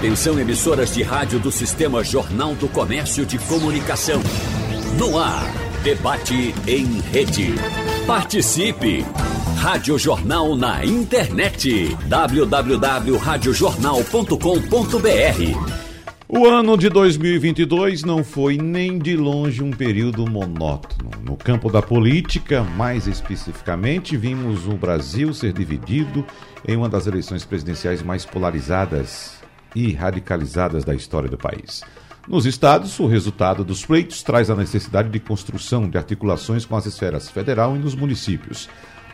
Atenção emissoras de rádio do Sistema Jornal do Comércio de Comunicação. No ar, debate em rede. Participe! Rádio Jornal na internet. www.radiojornal.com.br o ano de 2022 não foi nem de longe um período monótono. No campo da política, mais especificamente, vimos o Brasil ser dividido em uma das eleições presidenciais mais polarizadas e radicalizadas da história do país. Nos estados, o resultado dos pleitos traz a necessidade de construção de articulações com as esferas federal e nos municípios.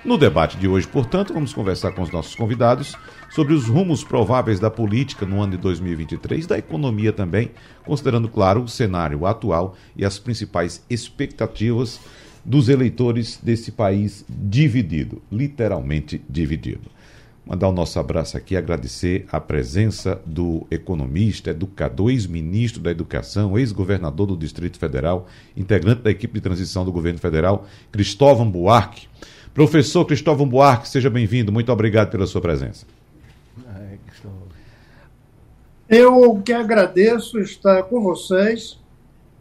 No debate de hoje, portanto, vamos conversar com os nossos convidados sobre os rumos prováveis da política no ano de 2023, da economia também, considerando, claro, o cenário atual e as principais expectativas dos eleitores desse país dividido, literalmente dividido. Mandar o nosso abraço aqui, agradecer a presença do economista, educador, ex-ministro da Educação, ex-governador do Distrito Federal, integrante da equipe de transição do governo federal, Cristóvão Buarque Professor Cristóvão Buarque, seja bem-vindo. Muito obrigado pela sua presença. Eu que agradeço estar com vocês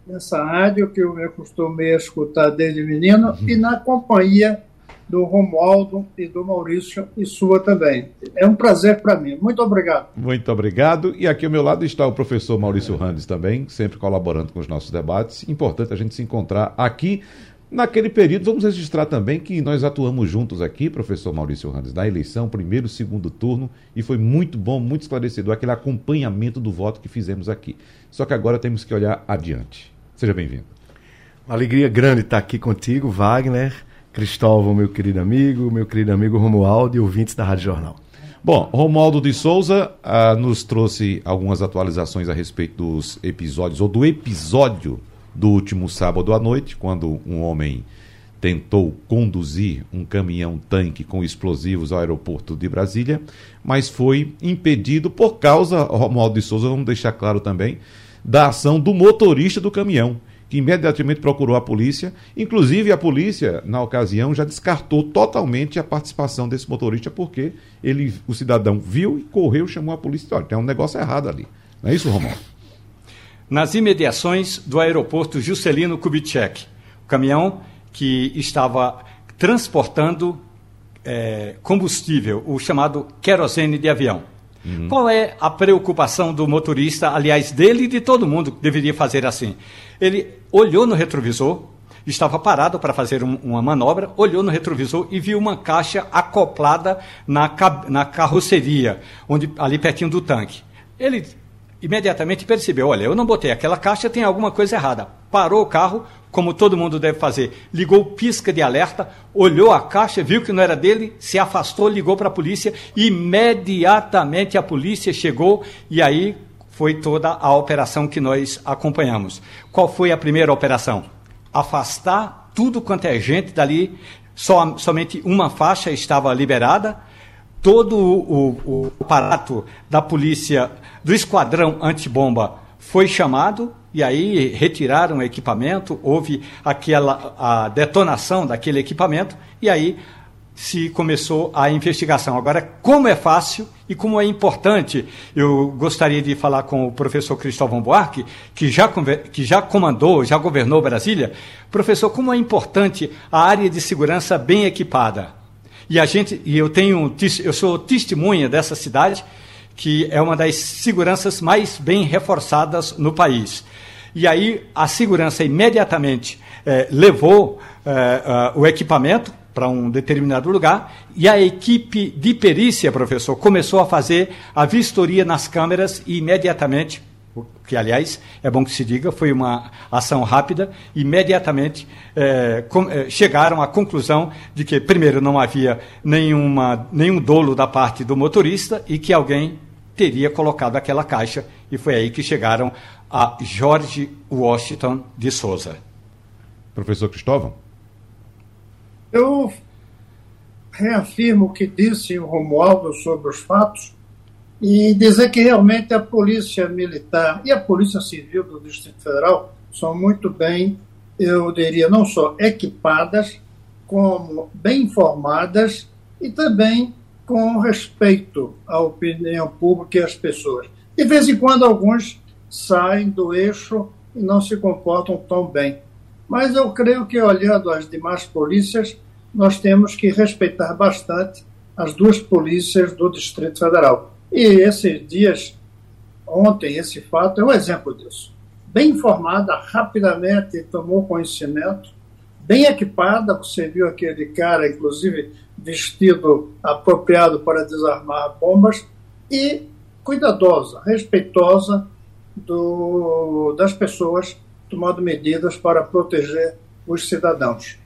nessa rádio que eu me acostumei a escutar desde menino uhum. e na companhia do Romualdo e do Maurício e sua também. É um prazer para mim. Muito obrigado. Muito obrigado. E aqui ao meu lado está o professor Maurício Randes também, sempre colaborando com os nossos debates. Importante a gente se encontrar aqui Naquele período, vamos registrar também que nós atuamos juntos aqui, professor Maurício Randes, na eleição, primeiro e segundo turno, e foi muito bom, muito esclarecedor aquele acompanhamento do voto que fizemos aqui. Só que agora temos que olhar adiante. Seja bem-vindo. Uma alegria grande estar aqui contigo, Wagner, Cristóvão, meu querido amigo, meu querido amigo Romualdo e ouvintes da Rádio Jornal. Bom, Romualdo de Souza ah, nos trouxe algumas atualizações a respeito dos episódios, ou do episódio do último sábado à noite, quando um homem tentou conduzir um caminhão-tanque com explosivos ao aeroporto de Brasília, mas foi impedido por causa, Romualdo de Souza, vamos deixar claro também, da ação do motorista do caminhão, que imediatamente procurou a polícia. Inclusive, a polícia, na ocasião, já descartou totalmente a participação desse motorista, porque ele, o cidadão viu e correu, chamou a polícia. Olha, tem um negócio errado ali. Não é isso, Romualdo? nas imediações do aeroporto Juscelino Kubitschek. O caminhão que estava transportando é, combustível, o chamado querosene de avião. Uhum. Qual é a preocupação do motorista, aliás, dele e de todo mundo que deveria fazer assim? Ele olhou no retrovisor, estava parado para fazer um, uma manobra, olhou no retrovisor e viu uma caixa acoplada na, na carroceria, onde, ali pertinho do tanque. Ele imediatamente percebeu: olha, eu não botei aquela caixa, tem alguma coisa errada. Parou o carro, como todo mundo deve fazer, ligou pisca de alerta, olhou a caixa, viu que não era dele, se afastou, ligou para a polícia. Imediatamente a polícia chegou e aí foi toda a operação que nós acompanhamos. Qual foi a primeira operação? Afastar tudo quanto é gente dali. Só, somente uma faixa estava liberada todo o, o, o aparato da polícia, do esquadrão antibomba, foi chamado e aí retiraram o equipamento, houve aquela a detonação daquele equipamento e aí se começou a investigação. Agora, como é fácil e como é importante, eu gostaria de falar com o professor Cristóvão Buarque, que já, que já comandou, já governou Brasília. Professor, como é importante a área de segurança bem equipada. E a gente, e eu tenho, eu sou testemunha dessa cidade, que é uma das seguranças mais bem reforçadas no país. E aí a segurança imediatamente eh, levou eh, uh, o equipamento para um determinado lugar e a equipe de perícia, professor, começou a fazer a vistoria nas câmeras e imediatamente que aliás é bom que se diga, foi uma ação rápida, imediatamente é, com, é, chegaram à conclusão de que, primeiro, não havia nenhuma, nenhum dolo da parte do motorista e que alguém teria colocado aquela caixa, e foi aí que chegaram a George Washington de Souza. Professor Cristóvão? Eu reafirmo o que disse o Romualdo sobre os fatos e dizer que realmente a Polícia Militar e a Polícia Civil do Distrito Federal são muito bem, eu diria, não só equipadas, como bem informadas e também com respeito à opinião pública e às pessoas. De vez em quando, alguns saem do eixo e não se comportam tão bem. Mas eu creio que, olhando as demais polícias, nós temos que respeitar bastante as duas polícias do Distrito Federal. E esses dias, ontem, esse fato é um exemplo disso. Bem informada, rapidamente tomou conhecimento, bem equipada, você viu aquele cara, inclusive, vestido apropriado para desarmar bombas, e cuidadosa, respeitosa do, das pessoas, tomando medidas para proteger os cidadãos.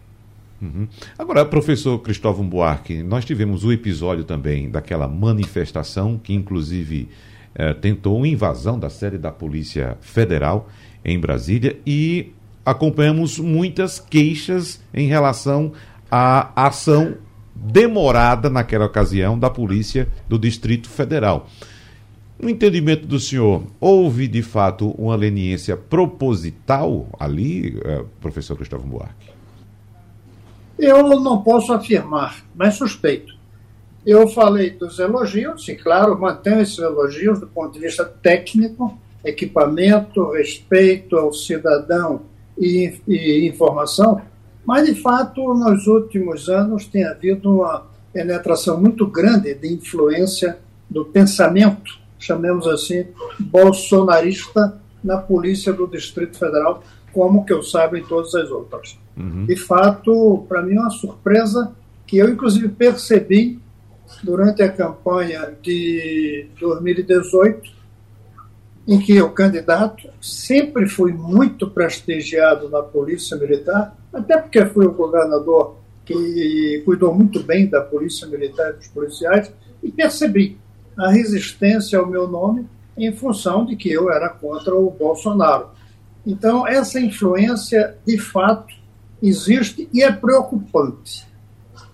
Uhum. Agora, professor Cristóvão Buarque, nós tivemos o episódio também daquela manifestação que, inclusive, eh, tentou invasão da sede da Polícia Federal em Brasília e acompanhamos muitas queixas em relação à ação demorada naquela ocasião da Polícia do Distrito Federal. No entendimento do senhor, houve de fato uma leniência proposital ali, eh, professor Cristóvão Buarque? Eu não posso afirmar, mas suspeito. Eu falei dos elogios, e claro, mantenho esses elogios do ponto de vista técnico, equipamento, respeito ao cidadão e, e informação, mas de fato, nos últimos anos tem havido uma penetração muito grande de influência do pensamento, chamemos assim, bolsonarista na polícia do Distrito Federal, como que eu saiba em todas as outras. Uhum. De fato, para mim é uma surpresa que eu, inclusive, percebi durante a campanha de 2018, em que o candidato sempre fui muito prestigiado na Polícia Militar, até porque fui o governador que cuidou muito bem da Polícia Militar e dos policiais, e percebi a resistência ao meu nome em função de que eu era contra o Bolsonaro. Então, essa influência, de fato, existe e é preocupante.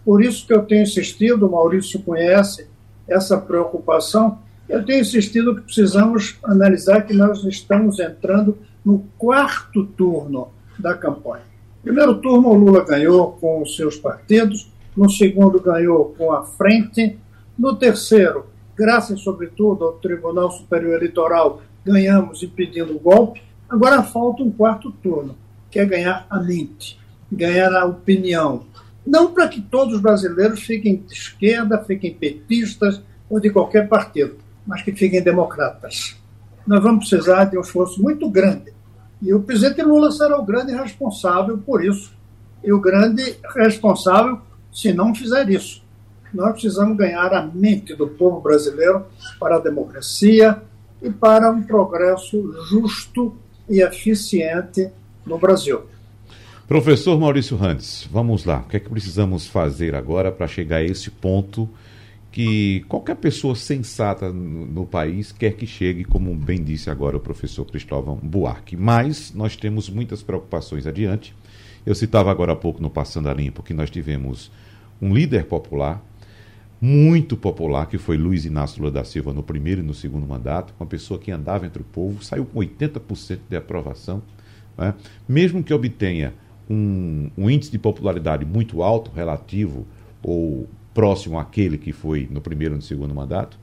Por isso que eu tenho insistido, o Maurício conhece essa preocupação, eu tenho insistido que precisamos analisar que nós estamos entrando no quarto turno da campanha. Primeiro turno, o Lula ganhou com os seus partidos, no segundo, ganhou com a frente, no terceiro, graças sobretudo ao Tribunal Superior Eleitoral, ganhamos impedindo o golpe. Agora falta um quarto turno, que é ganhar a mente ganhar a opinião. Não para que todos os brasileiros fiquem de esquerda, fiquem petistas ou de qualquer partido, mas que fiquem democratas. Nós vamos precisar de um esforço muito grande. E o presidente Lula será o grande responsável por isso. E o grande responsável se não fizer isso. Nós precisamos ganhar a mente do povo brasileiro para a democracia e para um progresso justo e eficiente no Brasil. Professor Maurício Randes, vamos lá. O que é que precisamos fazer agora para chegar a esse ponto que qualquer pessoa sensata no, no, país quer que chegue, como bem disse agora o professor Cristóvão Buarque. Mas nós temos muitas preocupações adiante. Eu citava agora há pouco no Passando a Limpo que nós tivemos um líder popular, muito popular, que foi Luiz Inácio Lula da Silva no primeiro e no segundo mandato, uma pessoa que andava entre o povo, saiu com 80% de aprovação, né? mesmo que obtenha um, um índice de popularidade muito alto, relativo ou próximo àquele que foi no primeiro e no segundo mandato,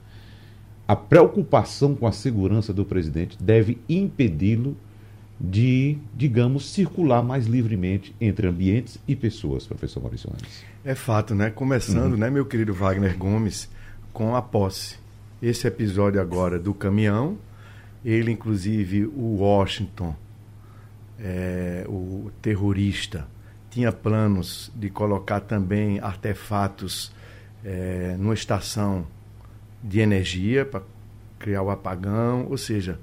a preocupação com a segurança do presidente deve impedi-lo de, digamos, circular mais livremente entre ambientes e pessoas, professor Maurício Andes. É fato, né? Começando, uhum. né, meu querido Wagner Gomes, com a posse. Esse episódio agora do caminhão, ele, inclusive, o Washington, é, o terrorista tinha planos de colocar também artefatos é, numa estação de energia para criar o apagão, ou seja,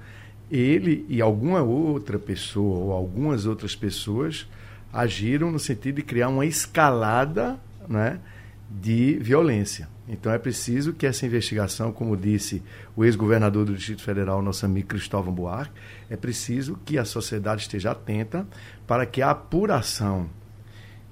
ele e alguma outra pessoa ou algumas outras pessoas agiram no sentido de criar uma escalada né, de violência. Então é preciso que essa investigação, como disse o ex-governador do Distrito Federal, nosso amigo Cristóvão Buarque, é preciso que a sociedade esteja atenta para que a apuração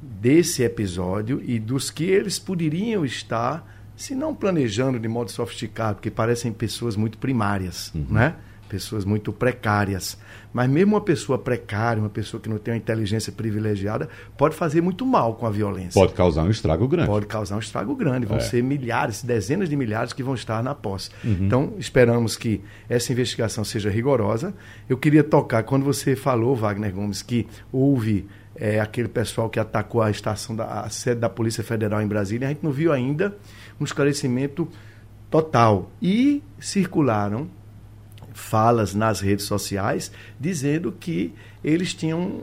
desse episódio e dos que eles poderiam estar, se não planejando de modo sofisticado, porque parecem pessoas muito primárias, uhum. né? pessoas muito precárias. Mas mesmo uma pessoa precária, uma pessoa que não tem uma inteligência privilegiada, pode fazer muito mal com a violência. Pode causar um estrago grande. Pode causar um estrago grande. Vão é. ser milhares, dezenas de milhares que vão estar na posse. Uhum. Então, esperamos que essa investigação seja rigorosa. Eu queria tocar, quando você falou, Wagner Gomes, que houve é, aquele pessoal que atacou a estação da a sede da Polícia Federal em Brasília, a gente não viu ainda um esclarecimento total. E circularam falas nas redes sociais dizendo que eles tinham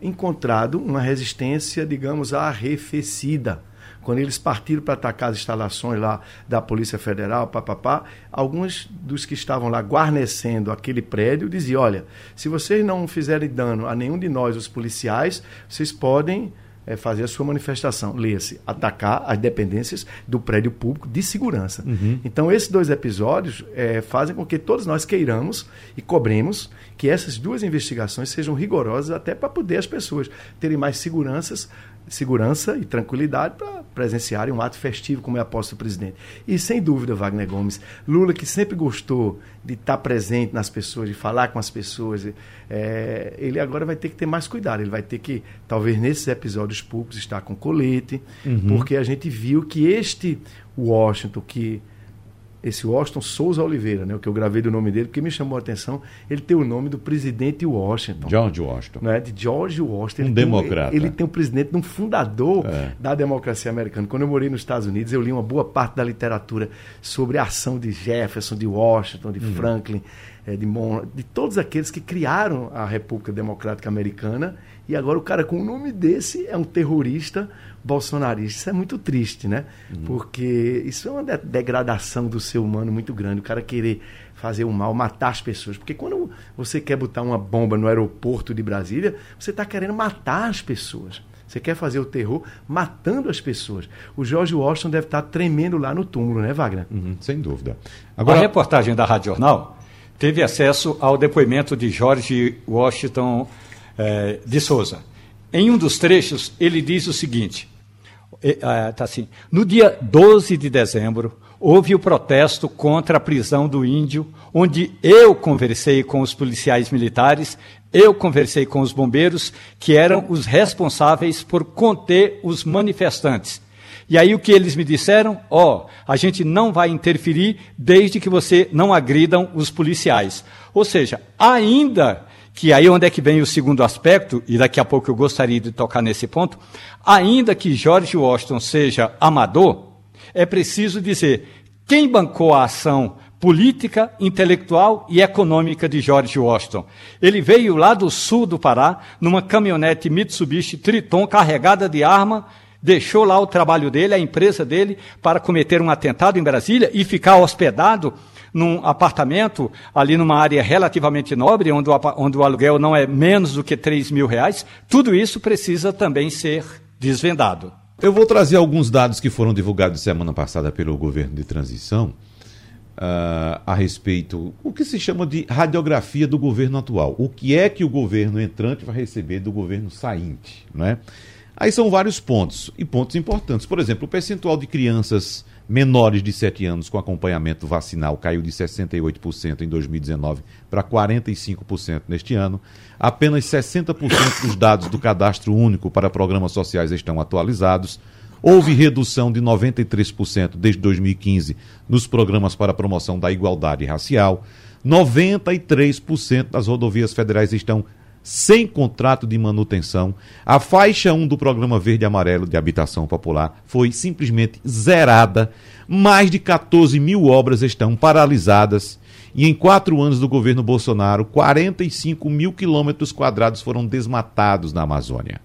encontrado uma resistência, digamos, arrefecida. Quando eles partiram para atacar as instalações lá da Polícia Federal, papapá, alguns dos que estavam lá guarnecendo aquele prédio diziam: olha, se vocês não fizerem dano a nenhum de nós, os policiais, vocês podem é, fazer a sua manifestação. Leia-se, atacar as dependências do prédio público de segurança. Uhum. Então, esses dois episódios é, fazem com que todos nós queiramos e cobremos que essas duas investigações sejam rigorosas até para poder as pessoas terem mais seguranças segurança e tranquilidade para presenciarem um ato festivo como é a posse do presidente. E sem dúvida, Wagner Gomes, Lula que sempre gostou de estar presente nas pessoas, de falar com as pessoas, é, ele agora vai ter que ter mais cuidado. Ele vai ter que, talvez nesses episódios públicos, estar com colete, uhum. porque a gente viu que este Washington que esse Washington Souza Oliveira, né, o que eu gravei do nome dele, porque me chamou a atenção, ele tem o nome do presidente Washington. George Washington. Né, de George Washington. Um ele democrata. Tem, ele tem o presidente, um fundador é. da democracia americana. Quando eu morei nos Estados Unidos, eu li uma boa parte da literatura sobre a ação de Jefferson, de Washington, de uhum. Franklin, é, de, Mon de todos aqueles que criaram a República Democrática Americana. E agora o cara com o nome desse é um terrorista bolsonarista. Isso é muito triste, né? Uhum. Porque isso é uma de degradação do ser humano muito grande. O cara querer fazer o mal, matar as pessoas. Porque quando você quer botar uma bomba no aeroporto de Brasília, você está querendo matar as pessoas. Você quer fazer o terror matando as pessoas. O George Washington deve estar tremendo lá no túmulo, né, Wagner? Uhum, sem dúvida. Agora... A reportagem da Rádio Jornal teve acesso ao depoimento de George Washington eh, de Souza. Em um dos trechos, ele diz o seguinte: é, tá assim, no dia 12 de dezembro, houve o protesto contra a prisão do índio, onde eu conversei com os policiais militares, eu conversei com os bombeiros, que eram os responsáveis por conter os manifestantes. E aí o que eles me disseram? Ó, oh, a gente não vai interferir desde que você não agridam os policiais. Ou seja, ainda que aí onde é que vem o segundo aspecto, e daqui a pouco eu gostaria de tocar nesse ponto, ainda que George Washington seja amador, é preciso dizer quem bancou a ação política, intelectual e econômica de George Washington. Ele veio lá do sul do Pará, numa caminhonete Mitsubishi Triton carregada de arma, deixou lá o trabalho dele, a empresa dele, para cometer um atentado em Brasília e ficar hospedado num apartamento ali numa área relativamente nobre, onde o, onde o aluguel não é menos do que 3 mil reais, tudo isso precisa também ser desvendado. Eu vou trazer alguns dados que foram divulgados semana passada pelo governo de transição uh, a respeito o que se chama de radiografia do governo atual. O que é que o governo entrante vai receber do governo sainte, não é? Aí são vários pontos e pontos importantes. Por exemplo, o percentual de crianças menores de 7 anos com acompanhamento vacinal caiu de 68% em 2019 para 45% neste ano. Apenas 60% dos dados do cadastro único para programas sociais estão atualizados. Houve redução de 93% desde 2015 nos programas para promoção da igualdade racial. 93% das rodovias federais estão sem contrato de manutenção. A faixa 1 do programa Verde e Amarelo de Habitação Popular foi simplesmente zerada. Mais de 14 mil obras estão paralisadas. E em quatro anos do governo Bolsonaro, 45 mil quilômetros quadrados foram desmatados na Amazônia.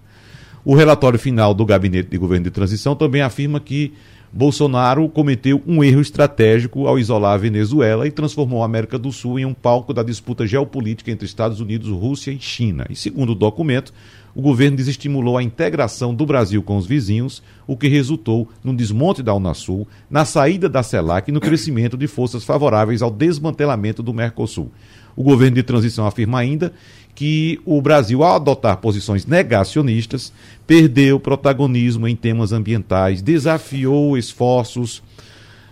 O relatório final do Gabinete de Governo de Transição também afirma que Bolsonaro cometeu um erro estratégico ao isolar a Venezuela e transformou a América do Sul em um palco da disputa geopolítica entre Estados Unidos, Rússia e China. E segundo o documento, o governo desestimulou a integração do Brasil com os vizinhos, o que resultou no desmonte da Unasul, na saída da CELAC e no crescimento de forças favoráveis ao desmantelamento do Mercosul. O governo de transição afirma ainda que o Brasil, ao adotar posições negacionistas, perdeu protagonismo em temas ambientais, desafiou esforços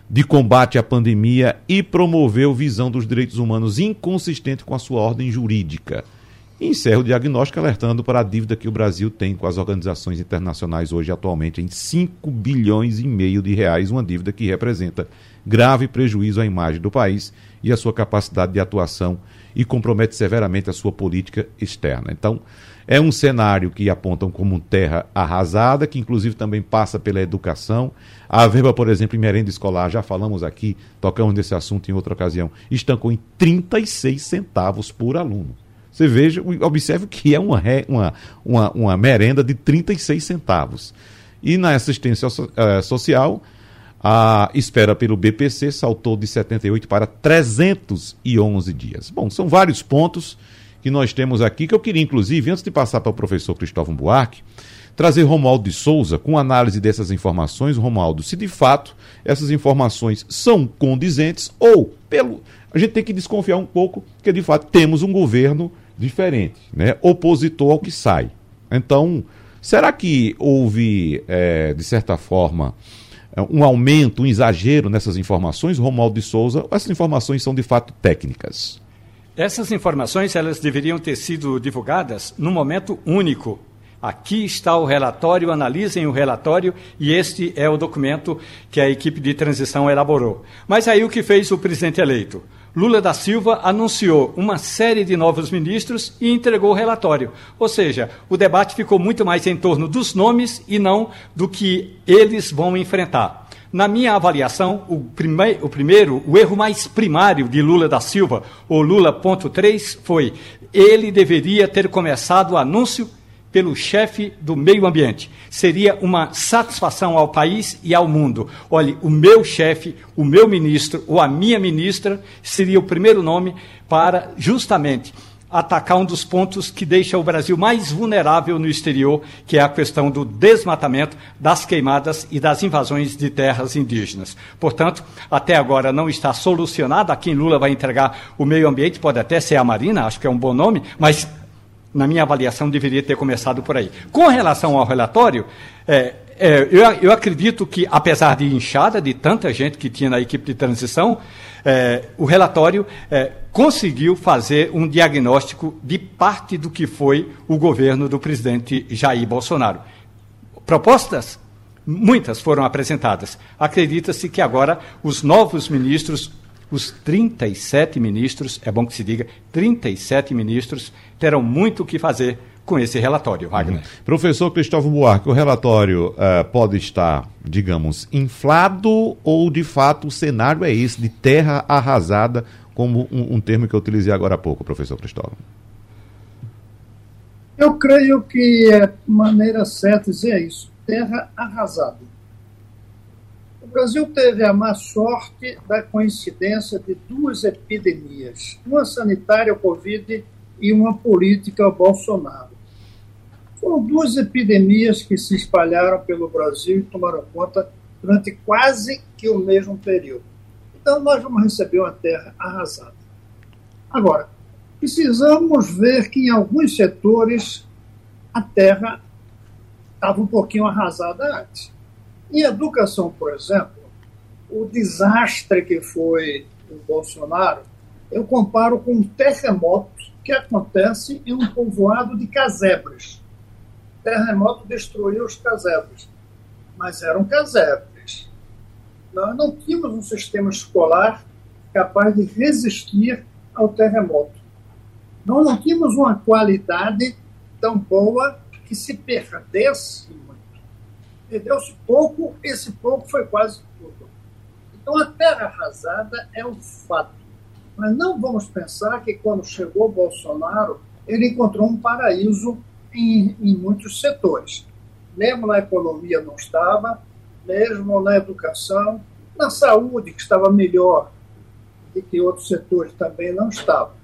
de combate à pandemia e promoveu visão dos direitos humanos inconsistente com a sua ordem jurídica. E encerra o diagnóstico alertando para a dívida que o Brasil tem com as organizações internacionais hoje atualmente em 5 bilhões e meio de reais, uma dívida que representa grave prejuízo à imagem do país e à sua capacidade de atuação e compromete severamente a sua política externa. Então, é um cenário que apontam como terra arrasada, que inclusive também passa pela educação. A verba, por exemplo, em merenda escolar, já falamos aqui, tocamos nesse assunto em outra ocasião, estancou em 36 centavos por aluno. Você veja, observe que é uma, uma, uma, uma merenda de 36 centavos. E na assistência uh, social, a espera pelo BPC saltou de 78 para 311 dias. Bom, são vários pontos que nós temos aqui que eu queria, inclusive, antes de passar para o professor Cristóvão Buarque, trazer Romualdo de Souza com análise dessas informações. Romualdo, se de fato essas informações são condizentes ou, pelo. A gente tem que desconfiar um pouco que de fato temos um governo diferente, né? opositor ao que sai. Então, será que houve, é, de certa forma, um aumento, um exagero nessas informações, Romualdo de Souza, essas informações são de fato técnicas? Essas informações elas deveriam ter sido divulgadas num momento único. Aqui está o relatório, analisem o relatório e este é o documento que a equipe de transição elaborou. Mas aí o que fez o presidente eleito? Lula da Silva anunciou uma série de novos ministros e entregou o relatório. Ou seja, o debate ficou muito mais em torno dos nomes e não do que eles vão enfrentar. Na minha avaliação, o, prime o primeiro, o erro mais primário de Lula da Silva, o Lula.3, foi ele deveria ter começado o anúncio pelo chefe do meio ambiente. Seria uma satisfação ao país e ao mundo. Olhe, o meu chefe, o meu ministro ou a minha ministra seria o primeiro nome para justamente atacar um dos pontos que deixa o Brasil mais vulnerável no exterior, que é a questão do desmatamento, das queimadas e das invasões de terras indígenas. Portanto, até agora não está solucionado a quem Lula vai entregar o meio ambiente, pode até ser a Marina, acho que é um bom nome, mas na minha avaliação, deveria ter começado por aí. Com relação ao relatório, é, é, eu, eu, acredito que, apesar de inchada de tanta gente que tinha na equipe de transição, é, o relatório é, conseguiu fazer um diagnóstico de parte do que foi o governo do presidente Jair Bolsonaro. Propostas? Muitas foram apresentadas. Acredita-se que agora os novos ministros os 37 ministros, é bom que se diga, 37 ministros terão muito o que fazer com esse relatório, Wagner. Uhum. Professor Cristóvão Buarque, o relatório uh, pode estar, digamos, inflado ou de fato o cenário é esse, de terra arrasada, como um, um termo que eu utilizei agora há pouco, professor Cristóvão? Eu creio que é maneira certa dizer isso, terra arrasada. Brasil teve a má sorte da coincidência de duas epidemias, uma sanitária, Covid, e uma política, Bolsonaro. Foram duas epidemias que se espalharam pelo Brasil e tomaram conta durante quase que o mesmo período. Então, nós vamos receber uma terra arrasada. Agora, precisamos ver que em alguns setores a terra estava um pouquinho arrasada antes. Em educação, por exemplo, o desastre que foi o Bolsonaro, eu comparo com um terremoto que acontece em um povoado de casebres. O terremoto destruiu os casebres, mas eram casebres. Nós não tínhamos um sistema escolar capaz de resistir ao terremoto. Nós não tínhamos uma qualidade tão boa que se perdesse Perdeu-se pouco, esse pouco foi quase tudo. Então a terra arrasada é um fato. Mas não vamos pensar que quando chegou Bolsonaro, ele encontrou um paraíso em, em muitos setores. Mesmo na economia não estava, mesmo na educação, na saúde, que estava melhor e que outros setores também não estavam.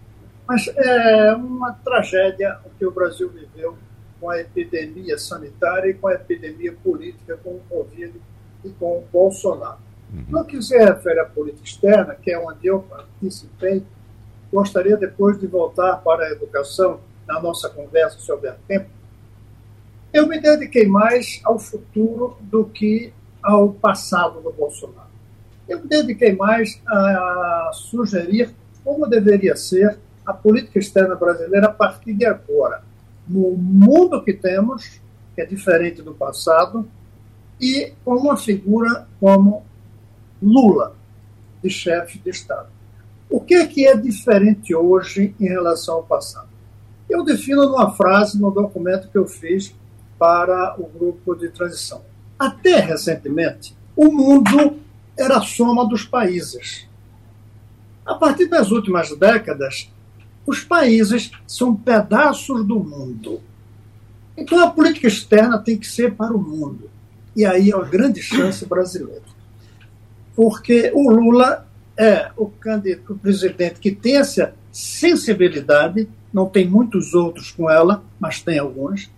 Mas é uma tragédia o que o Brasil viveu com a epidemia sanitária e com a epidemia política com o Covid e com o Bolsonaro. Uhum. No que se refere à política externa, que é onde eu participei, gostaria depois de voltar para a educação, na nossa conversa, se houver tempo, eu me dediquei mais ao futuro do que ao passado do Bolsonaro. Eu me dediquei mais a sugerir como deveria ser a política externa brasileira a partir de agora, no mundo que temos, que é diferente do passado, e com uma figura como Lula, de chefe de Estado. O que é que é diferente hoje em relação ao passado? Eu defino numa frase no documento que eu fiz para o grupo de transição. Até recentemente, o mundo era a soma dos países. A partir das últimas décadas, os países são pedaços do mundo. Então a política externa tem que ser para o mundo. E aí é uma grande chance brasileira. Porque o Lula é o, candidato, o presidente que tem essa sensibilidade, não tem muitos outros com ela, mas tem alguns.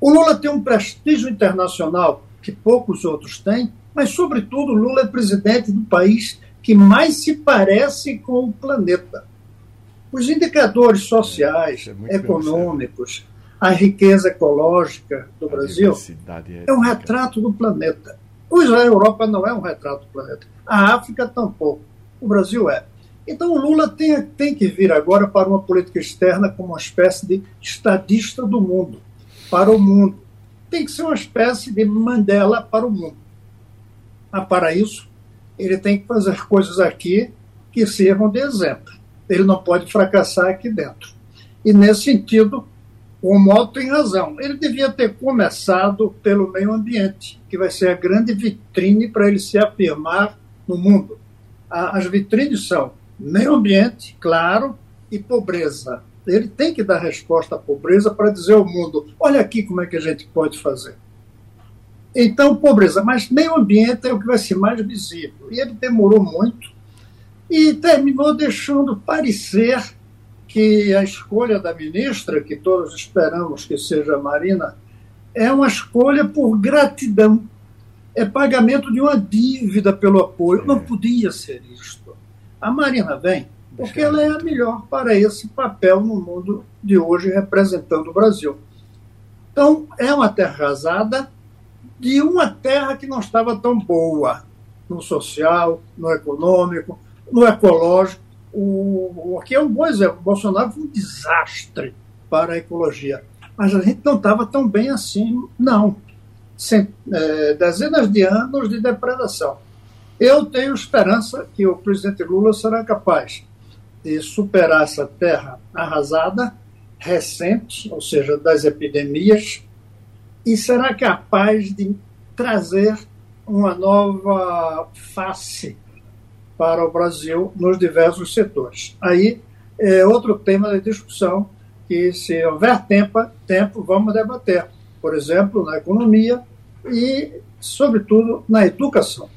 O Lula tem um prestígio internacional que poucos outros têm, mas, sobretudo, o Lula é presidente do país que mais se parece com o planeta. Os indicadores sociais, é econômicos, a riqueza ecológica do a Brasil é um retrato do planeta. Pois a Europa não é um retrato do planeta. A África tampouco. O Brasil é. Então o Lula tem, tem que vir agora para uma política externa como uma espécie de estadista do mundo, para o mundo. Tem que ser uma espécie de Mandela para o mundo. Mas para isso, ele tem que fazer coisas aqui que sirvam de exemplo. Ele não pode fracassar aqui dentro. E nesse sentido, o Moto tem razão. Ele devia ter começado pelo meio ambiente, que vai ser a grande vitrine para ele se afirmar no mundo. As vitrines são meio ambiente, claro, e pobreza. Ele tem que dar resposta à pobreza para dizer ao mundo: olha aqui como é que a gente pode fazer. Então, pobreza, mas meio ambiente é o que vai ser mais visível. E ele demorou muito e terminou deixando parecer que a escolha da ministra, que todos esperamos que seja a Marina, é uma escolha por gratidão. É pagamento de uma dívida pelo apoio. Não podia ser isto. A Marina vem porque ela é a melhor para esse papel no mundo de hoje, representando o Brasil. Então, é uma terra arrasada, de uma terra que não estava tão boa no social, no econômico, no ecológico. O, o, aqui é um bom exemplo. O Bolsonaro foi um desastre para a ecologia. Mas a gente não estava tão bem assim, não. Sem, é, dezenas de anos de depredação. Eu tenho esperança que o presidente Lula será capaz de superar essa terra arrasada, recente, ou seja, das epidemias, e será capaz de trazer uma nova face para o Brasil nos diversos setores. Aí é outro tema de discussão que, se houver tempo, tempo vamos debater. Por exemplo, na economia e, sobretudo, na educação.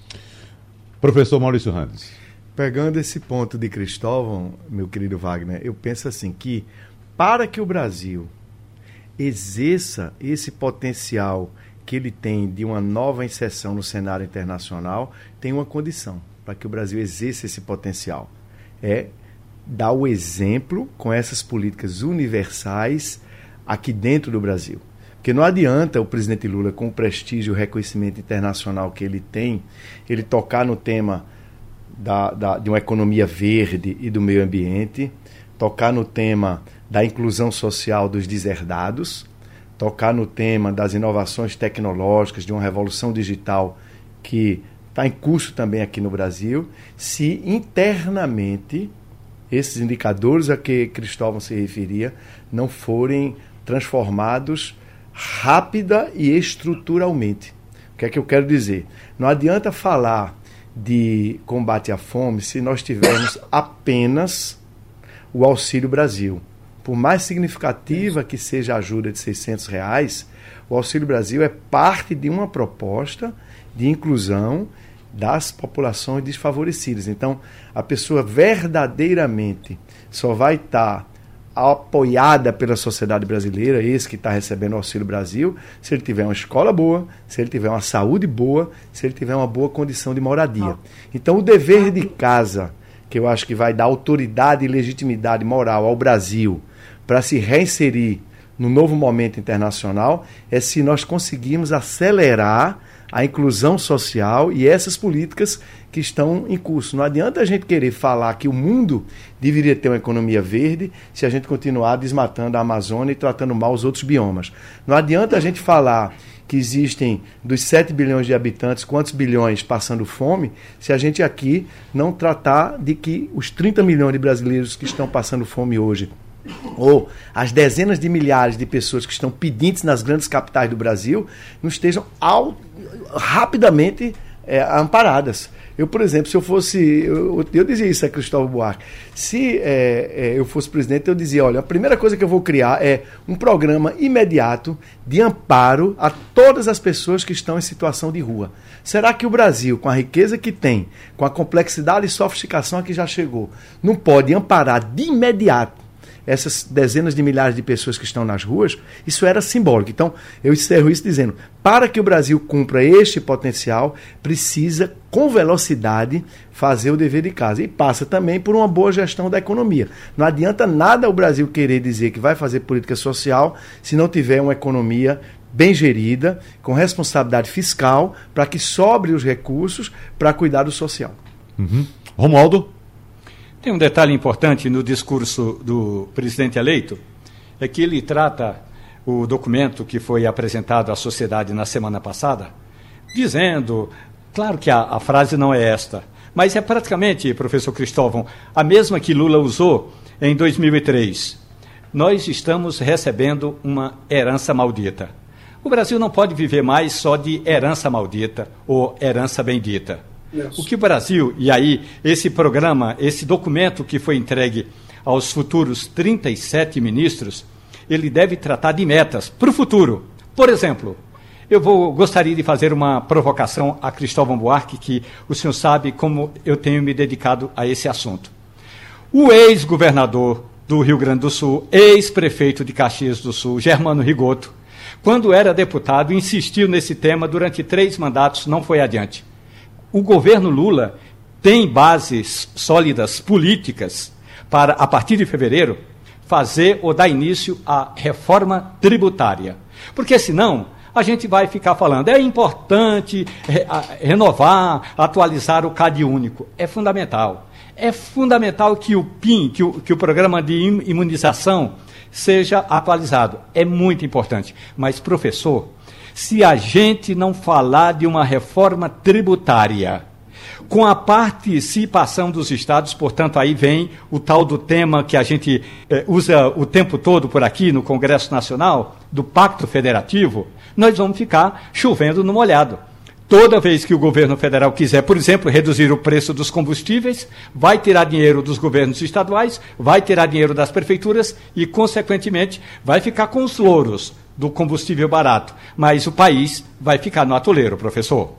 Professor Maurício Randes. Pegando esse ponto de Cristóvão, meu querido Wagner, eu penso assim que para que o Brasil exerça esse potencial que ele tem de uma nova inserção no cenário internacional, tem uma condição para que o Brasil exerça esse potencial. É dar o exemplo com essas políticas universais aqui dentro do Brasil. Porque não adianta o presidente Lula, com o prestígio e o reconhecimento internacional que ele tem, ele tocar no tema da, da, de uma economia verde e do meio ambiente, tocar no tema da inclusão social dos deserdados, tocar no tema das inovações tecnológicas, de uma revolução digital que está em curso também aqui no Brasil, se internamente esses indicadores a que Cristóvão se referia não forem transformados rápida e estruturalmente. O que é que eu quero dizer? Não adianta falar de combate à fome se nós tivermos apenas o Auxílio Brasil. Por mais significativa que seja a ajuda de 600 reais, o Auxílio Brasil é parte de uma proposta de inclusão das populações desfavorecidas. Então, a pessoa verdadeiramente só vai estar apoiada pela sociedade brasileira, esse que está recebendo o Auxílio Brasil, se ele tiver uma escola boa, se ele tiver uma saúde boa, se ele tiver uma boa condição de moradia. Então, o dever de casa, que eu acho que vai dar autoridade e legitimidade moral ao Brasil para se reinserir no novo momento internacional, é se nós conseguirmos acelerar a inclusão social e essas políticas que estão em curso. Não adianta a gente querer falar que o mundo deveria ter uma economia verde se a gente continuar desmatando a Amazônia e tratando mal os outros biomas. Não adianta a gente falar que existem dos 7 bilhões de habitantes, quantos bilhões passando fome, se a gente aqui não tratar de que os 30 milhões de brasileiros que estão passando fome hoje ou as dezenas de milhares de pessoas que estão pedintes nas grandes capitais do Brasil não estejam ao, rapidamente é, amparadas. Eu, por exemplo, se eu fosse. Eu, eu dizia isso a Cristóvão Buarque. Se é, é, eu fosse presidente, eu dizia: olha, a primeira coisa que eu vou criar é um programa imediato de amparo a todas as pessoas que estão em situação de rua. Será que o Brasil, com a riqueza que tem, com a complexidade e sofisticação a que já chegou, não pode amparar de imediato essas dezenas de milhares de pessoas que estão nas ruas, isso era simbólico. Então, eu encerro isso dizendo: para que o Brasil cumpra este potencial, precisa, com velocidade, fazer o dever de casa. E passa também por uma boa gestão da economia. Não adianta nada o Brasil querer dizer que vai fazer política social se não tiver uma economia bem gerida, com responsabilidade fiscal, para que sobre os recursos para cuidar do social. Uhum. Romualdo? Tem um detalhe importante no discurso do presidente eleito, é que ele trata o documento que foi apresentado à sociedade na semana passada, dizendo, claro que a, a frase não é esta, mas é praticamente, professor Cristóvão, a mesma que Lula usou em 2003. Nós estamos recebendo uma herança maldita. O Brasil não pode viver mais só de herança maldita ou herança bendita. O que o Brasil, e aí esse programa, esse documento que foi entregue aos futuros 37 ministros, ele deve tratar de metas para o futuro. Por exemplo, eu vou, gostaria de fazer uma provocação a Cristóvão Buarque, que o senhor sabe como eu tenho me dedicado a esse assunto. O ex-governador do Rio Grande do Sul, ex-prefeito de Caxias do Sul, Germano Rigoto, quando era deputado, insistiu nesse tema durante três mandatos, não foi adiante o governo Lula tem bases sólidas políticas para, a partir de fevereiro, fazer ou dar início à reforma tributária. Porque senão a gente vai ficar falando, é importante renovar, atualizar o CAD único. É fundamental. É fundamental que o PIN, que o, que o programa de imunização, seja atualizado. É muito importante. Mas, professor, se a gente não falar de uma reforma tributária com a participação dos estados, portanto, aí vem o tal do tema que a gente eh, usa o tempo todo por aqui no Congresso Nacional, do Pacto Federativo, nós vamos ficar chovendo no molhado. Toda vez que o governo federal quiser, por exemplo, reduzir o preço dos combustíveis, vai tirar dinheiro dos governos estaduais, vai tirar dinheiro das prefeituras e, consequentemente, vai ficar com os louros do combustível barato. Mas o país vai ficar no atoleiro, professor.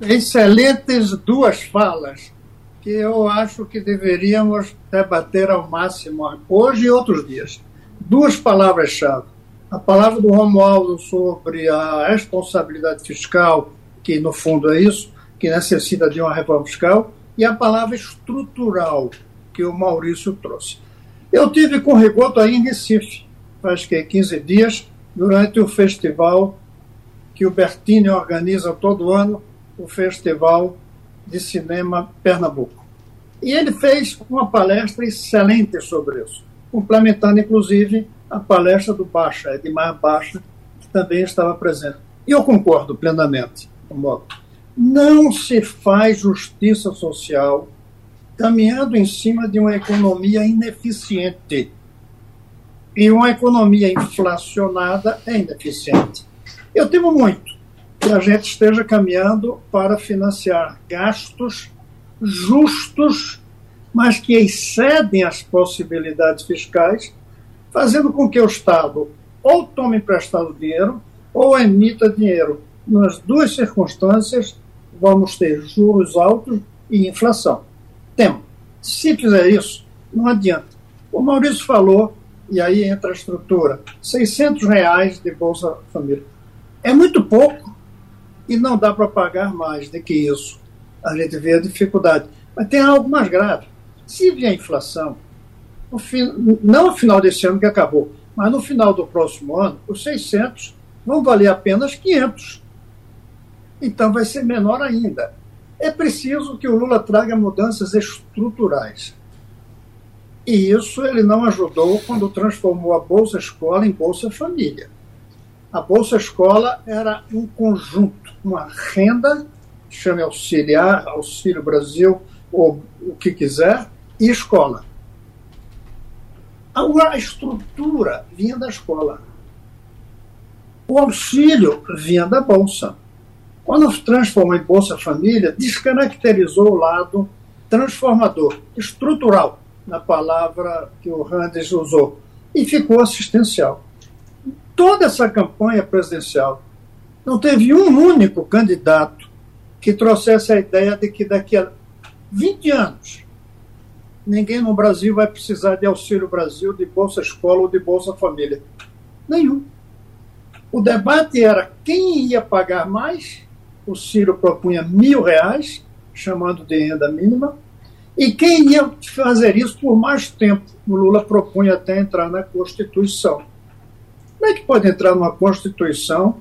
Excelentes duas falas que eu acho que deveríamos debater ao máximo hoje e outros dias. Duas palavras-chave. A palavra do Romualdo sobre a responsabilidade fiscal, que no fundo é isso, que necessita de uma reforma fiscal, e a palavra estrutural, que o Maurício trouxe. Eu tive com o Rigoto aí em Recife, acho que 15 dias, durante o festival que o Bertini organiza todo ano, o Festival de Cinema Pernambuco. E ele fez uma palestra excelente sobre isso, complementando inclusive a palestra do Baixa, Edmar Baixa, que também estava presente. E eu concordo plenamente com o Não se faz justiça social caminhando em cima de uma economia ineficiente. E uma economia inflacionada é ineficiente. Eu temo muito que a gente esteja caminhando para financiar gastos justos, mas que excedem as possibilidades fiscais, fazendo com que o Estado ou tome emprestado dinheiro ou emita dinheiro. Nas duas circunstâncias, vamos ter juros altos e inflação. Tempo. Se fizer isso, não adianta. O Maurício falou, e aí entra a estrutura, 600 reais de Bolsa Família. É muito pouco e não dá para pagar mais do que isso. A gente vê a dificuldade. Mas tem algo mais grave. Se vier a inflação, não no final desse ano que acabou, mas no final do próximo ano, os 600 vão valer apenas 500. Então vai ser menor ainda. É preciso que o Lula traga mudanças estruturais. E isso ele não ajudou quando transformou a Bolsa Escola em Bolsa Família. A Bolsa Escola era um conjunto, uma renda, chame auxiliar, Auxílio Brasil, ou o que quiser, e escola. A estrutura vinha da escola. O auxílio vinha da Bolsa. Quando transformou em Bolsa Família, descaracterizou o lado transformador, estrutural, na palavra que o Randes usou, e ficou assistencial. Toda essa campanha presidencial não teve um único candidato que trouxesse a ideia de que daqui a 20 anos ninguém no Brasil vai precisar de Auxílio Brasil, de Bolsa Escola ou de Bolsa Família. Nenhum. O debate era quem ia pagar mais. O Ciro propunha mil reais, chamando de renda mínima, e quem ia fazer isso por mais tempo? O Lula propunha até entrar na Constituição. Como é que pode entrar numa Constituição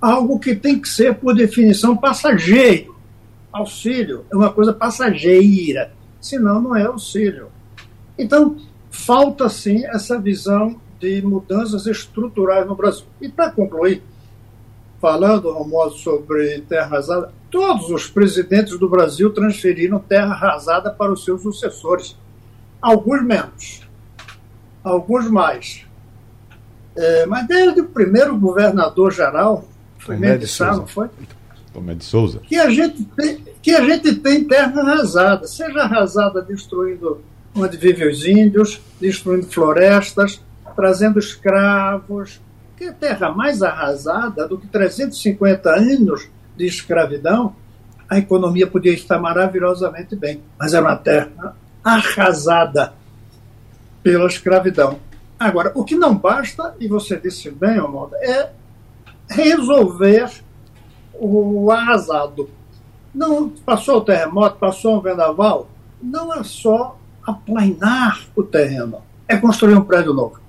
algo que tem que ser, por definição, passageiro? Auxílio é uma coisa passageira, senão não é auxílio. Então, falta sim essa visão de mudanças estruturais no Brasil. E para concluir, falando, Romoso, sobre terra arrasada, todos os presidentes do Brasil transferiram terra arrasada para os seus sucessores. Alguns menos, alguns mais. É, mas desde o primeiro governador geral, foi Mendes Sá, não foi? Tomé de Souza. Que a, gente tem, que a gente tem terra arrasada, seja arrasada destruindo onde vivem os índios, destruindo florestas, trazendo escravos, que é terra mais arrasada do que 350 anos de escravidão, a economia podia estar maravilhosamente bem, mas era uma terra arrasada pela escravidão. Agora, o que não basta, e você disse bem, Omoda, é resolver o arrasado. Não passou o terremoto, passou um vendaval, não é só aplainar o terreno, é construir um prédio novo.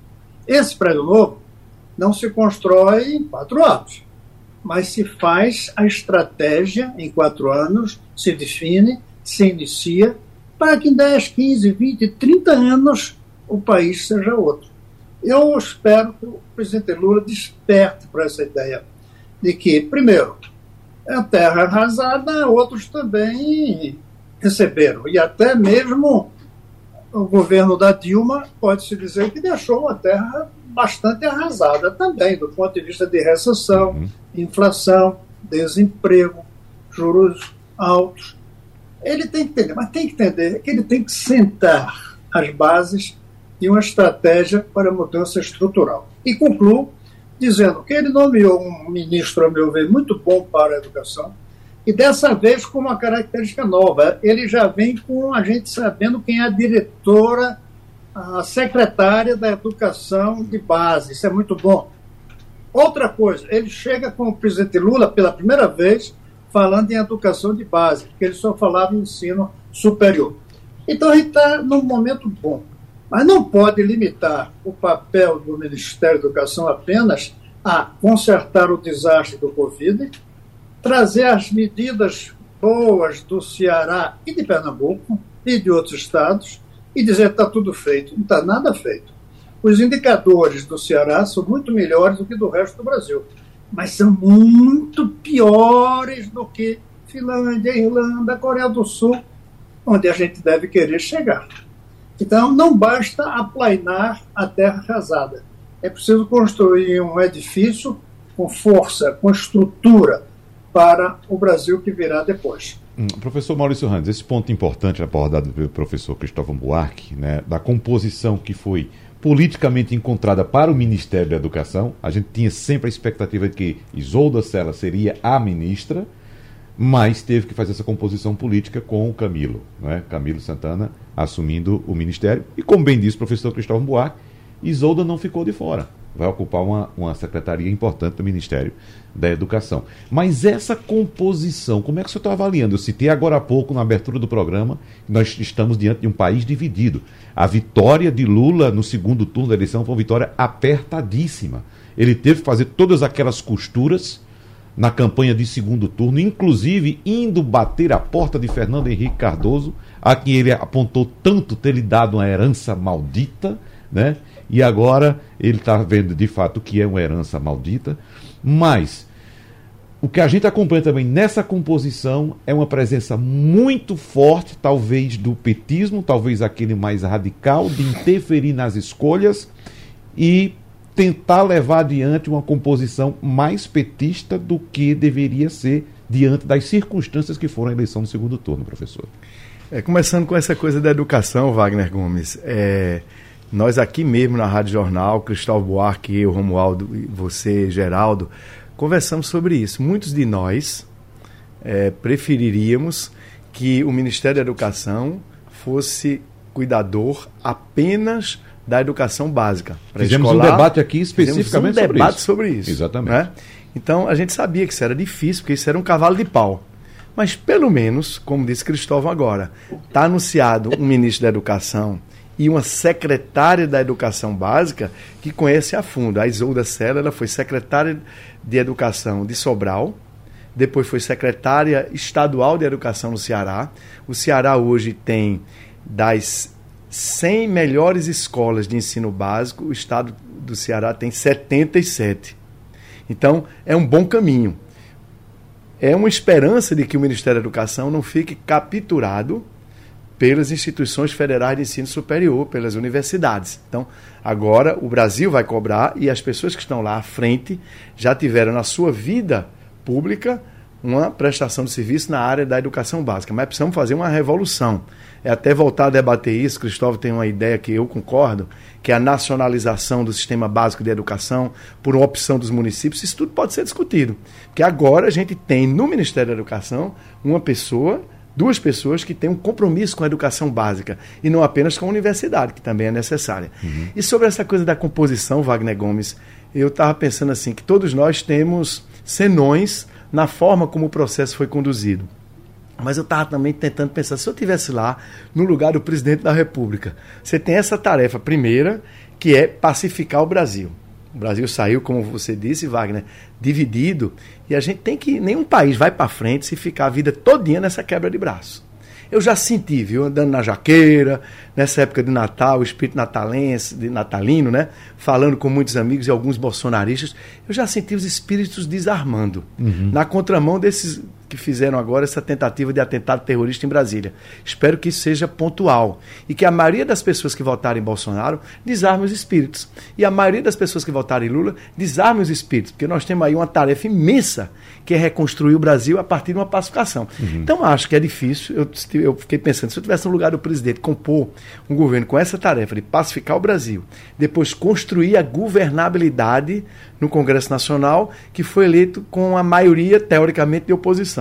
Esse prédio novo não se constrói em quatro anos, mas se faz a estratégia em quatro anos, se define, se inicia, para que em 10, 15, 20, 30 anos o país seja outro. Eu espero que o presidente Lula desperte para essa ideia de que, primeiro, a terra arrasada, outros também receberam, e até mesmo o governo da Dilma pode-se dizer que deixou a terra bastante arrasada também, do ponto de vista de recessão, uhum. inflação, desemprego, juros altos. Ele tem que entender, mas tem que entender que ele tem que sentar as bases de uma estratégia para mudança estrutural. E concluo dizendo que ele nomeou um ministro, a meu ver, muito bom para a educação, e dessa vez com uma característica nova. Ele já vem com a gente sabendo quem é a diretora, a secretária da educação de base. Isso é muito bom. Outra coisa, ele chega com o presidente Lula pela primeira vez falando em educação de base, porque ele só falava em ensino superior. Então a gente está num momento bom. Mas não pode limitar o papel do Ministério da Educação apenas a consertar o desastre do Covid, trazer as medidas boas do Ceará e de Pernambuco e de outros estados e dizer está tudo feito. Não está nada feito. Os indicadores do Ceará são muito melhores do que do resto do Brasil, mas são muito piores do que Finlândia, Irlanda, Coreia do Sul, onde a gente deve querer chegar. Então, não basta aplainar a terra arrasada. É preciso construir um edifício com força, com estrutura, para o Brasil que virá depois. Hum, professor Maurício Randes, esse ponto importante abordado pelo professor Cristóvão Buarque, né, da composição que foi politicamente encontrada para o Ministério da Educação, a gente tinha sempre a expectativa de que Isolda Sela seria a ministra, mas teve que fazer essa composição política com o Camilo, né, Camilo Santana assumindo o ministério, e como bem disse o professor Cristóvão Buarque, Isolda não ficou de fora vai ocupar uma, uma secretaria importante do Ministério da Educação. Mas essa composição, como é que o senhor está avaliando? Eu citei agora há pouco, na abertura do programa, que nós estamos diante de um país dividido. A vitória de Lula no segundo turno da eleição foi uma vitória apertadíssima. ele teve que fazer todas aquelas costuras na campanha de segundo turno, inclusive indo bater a porta de Fernando Henrique Cardoso, a quem ele apontou tanto ter lhe dado uma herança maldita, né? E agora ele está vendo de fato que é uma herança maldita. Mas o que a gente acompanha também nessa composição é uma presença muito forte, talvez do petismo, talvez aquele mais radical, de interferir nas escolhas e tentar levar adiante uma composição mais petista do que deveria ser diante das circunstâncias que foram a eleição do segundo turno, professor. É, começando com essa coisa da educação, Wagner Gomes, é, nós aqui mesmo na Rádio Jornal, Cristóvão Buarque, eu, Romualdo, você, Geraldo, conversamos sobre isso. Muitos de nós é, preferiríamos que o Ministério da Educação fosse cuidador apenas da educação básica. Fizemos um debate aqui especificamente um debate sobre isso. sobre isso. Exatamente. Né? Então a gente sabia que isso era difícil, porque isso era um cavalo de pau. Mas pelo menos, como disse Cristóvão agora, está anunciado um ministro da Educação e uma secretária da Educação Básica que conhece a fundo. A Isolda Sela ela foi secretária de Educação de Sobral, depois foi secretária estadual de Educação no Ceará. O Ceará hoje tem das 100 melhores escolas de ensino básico, o estado do Ceará tem 77. Então, é um bom caminho. É uma esperança de que o Ministério da Educação não fique capturado pelas instituições federais de ensino superior, pelas universidades. Então, agora o Brasil vai cobrar e as pessoas que estão lá à frente já tiveram na sua vida pública uma prestação de serviço na área da educação básica, mas precisamos fazer uma revolução. É até voltar a debater isso, Cristóvão tem uma ideia que eu concordo, que é a nacionalização do sistema básico de educação por opção dos municípios, isso tudo pode ser discutido. Porque agora a gente tem no Ministério da Educação uma pessoa, duas pessoas que têm um compromisso com a educação básica e não apenas com a universidade, que também é necessária. Uhum. E sobre essa coisa da composição, Wagner Gomes, eu estava pensando assim, que todos nós temos senões na forma como o processo foi conduzido. Mas eu estava também tentando pensar, se eu tivesse lá no lugar do presidente da República, você tem essa tarefa primeira, que é pacificar o Brasil. O Brasil saiu, como você disse, Wagner, dividido, e a gente tem que. Nenhum país vai para frente se ficar a vida todinha nessa quebra de braço. Eu já senti, viu, andando na jaqueira, nessa época de Natal, o espírito natalense, de natalino, né? Falando com muitos amigos e alguns bolsonaristas, eu já senti os espíritos desarmando. Uhum. Na contramão desses que fizeram agora essa tentativa de atentado terrorista em Brasília. Espero que isso seja pontual e que a maioria das pessoas que votarem em Bolsonaro desarme os espíritos. E a maioria das pessoas que votarem em Lula desarme os espíritos, porque nós temos aí uma tarefa imensa que é reconstruir o Brasil a partir de uma pacificação. Uhum. Então acho que é difícil. Eu, eu fiquei pensando, se eu tivesse no lugar do presidente compor um governo com essa tarefa de pacificar o Brasil, depois construir a governabilidade no Congresso Nacional, que foi eleito com a maioria, teoricamente, de oposição.